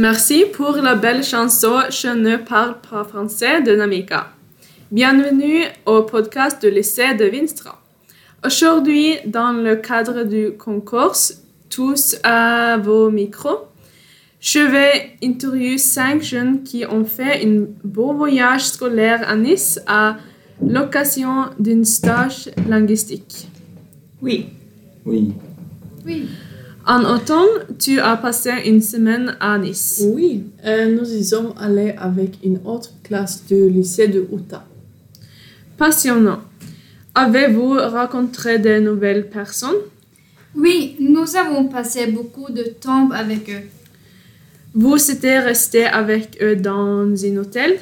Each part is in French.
Merci pour la belle chanson Je ne parle pas français de Namika. Bienvenue au podcast de l'essai de Vinstra. Aujourd'hui, dans le cadre du concours Tous à vos micros, je vais interviewer cinq jeunes qui ont fait un beau voyage scolaire à Nice à l'occasion d'un stage linguistique. Oui. Oui. Oui. En automne, tu as passé une semaine à Nice. Oui, euh, nous y sommes allés avec une autre classe du lycée de Utah. Passionnant. Avez-vous rencontré de nouvelles personnes? Oui, nous avons passé beaucoup de temps avec eux. Vous étiez resté avec eux dans un hôtel?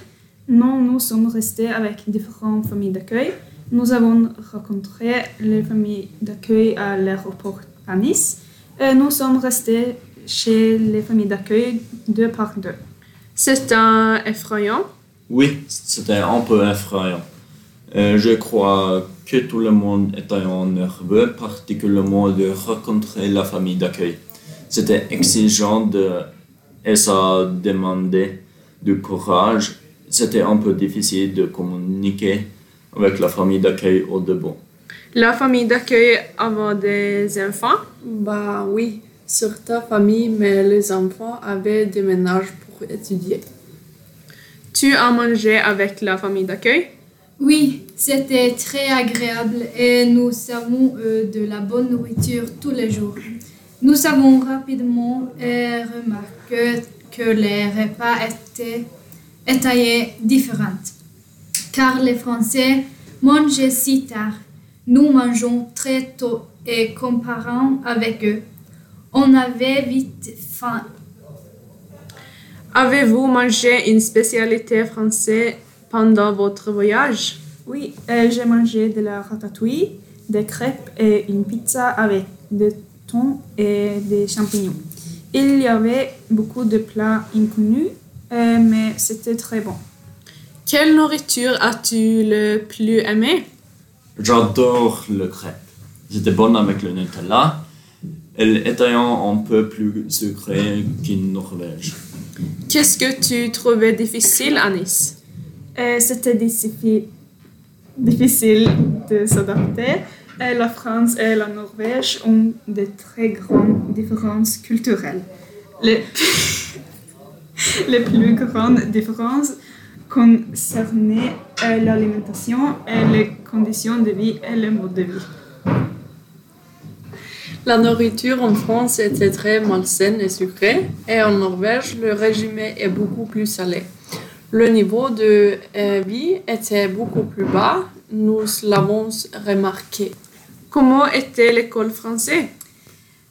Non, nous sommes restés avec différentes familles d'accueil. Nous avons rencontré les familles d'accueil à l'aéroport à Nice. Et nous sommes restés chez les familles d'accueil deux par deux. C'est un effrayant. Oui, c'était un peu effrayant. Euh, je crois que tout le monde était nerveux, particulièrement de rencontrer la famille d'accueil. C'était exigeant de, et ça demandait du courage. C'était un peu difficile de communiquer avec la famille d'accueil au début. La famille d'accueil avait des enfants? Bah oui, sur ta famille, mais les enfants avaient des ménages pour étudier. Tu as mangé avec la famille d'accueil? Oui, c'était très agréable et nous avons eu de la bonne nourriture tous les jours. Nous avons rapidement remarqué que les repas étaient étayés différents, car les Français mangeaient si tard. Nous mangeons très tôt et comparant avec eux, on avait vite faim. Avez-vous mangé une spécialité française pendant votre voyage? Oui, euh, j'ai mangé de la ratatouille, des crêpes et une pizza avec des thon et des champignons. Il y avait beaucoup de plats inconnus, euh, mais c'était très bon. Quelle nourriture as-tu le plus aimé? J'adore le crêpe. C'était bon avec le Nutella. Elle était un peu plus sucrée qu'une Norvège. Qu'est-ce que tu trouvais difficile à Nice? Euh, c'était difficile, difficile de s'adapter. Euh, la France et la Norvège ont de très grandes différences culturelles. Les, les plus grandes différences concernaient euh, l'alimentation et les conditions de vie et le mode de vie. La nourriture en France était très malsaine et sucrée, et en Norvège, le régime est beaucoup plus salé. Le niveau de euh, vie était beaucoup plus bas, nous l'avons remarqué. Comment était l'école française?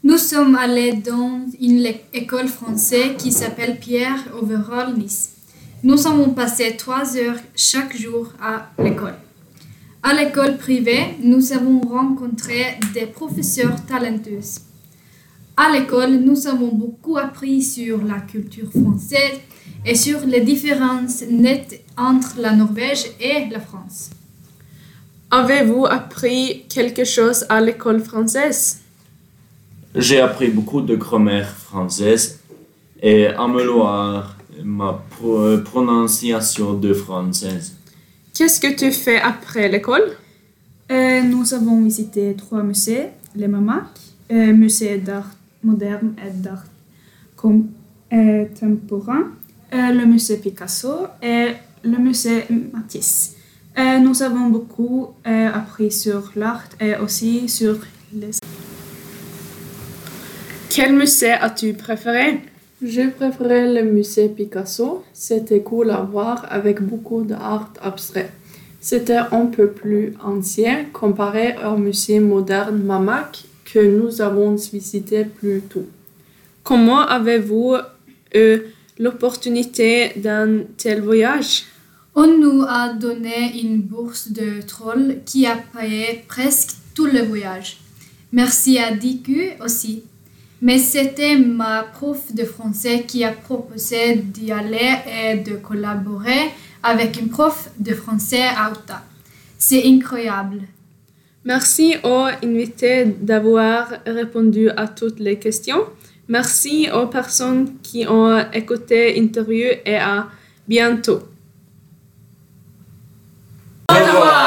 Nous sommes allés dans une école française qui s'appelle Pierre Overall Nice. Nous avons passé trois heures chaque jour à l'école. À l'école privée, nous avons rencontré des professeurs talentueux. À l'école, nous avons beaucoup appris sur la culture française et sur les différences nettes entre la Norvège et la France. Avez-vous appris quelque chose à l'école française? J'ai appris beaucoup de grammaire française et améliore ma pro- prononciation de française. Qu'est-ce que tu fais après l'école? Euh, nous avons visité trois musées, le MAMAC, euh, musée d'art moderne et d'art contemporain, euh, le musée Picasso et le musée Matisse. Euh, nous avons beaucoup euh, appris sur l'art et aussi sur les... Quel musée as-tu préféré? J'ai préféré le musée Picasso, c'était cool à voir avec beaucoup d'art abstrait. C'était un peu plus ancien comparé au musée moderne Mamac que nous avons visité plus tôt. Comment avez-vous eu l'opportunité d'un tel voyage? On nous a donné une bourse de troll qui a payé presque tout le voyage. Merci à DQ aussi. Mais c'était ma prof de français qui a proposé d'y aller et de collaborer avec une prof de français à Utah. C'est incroyable. Merci aux invités d'avoir répondu à toutes les questions. Merci aux personnes qui ont écouté l'interview et à bientôt. Au revoir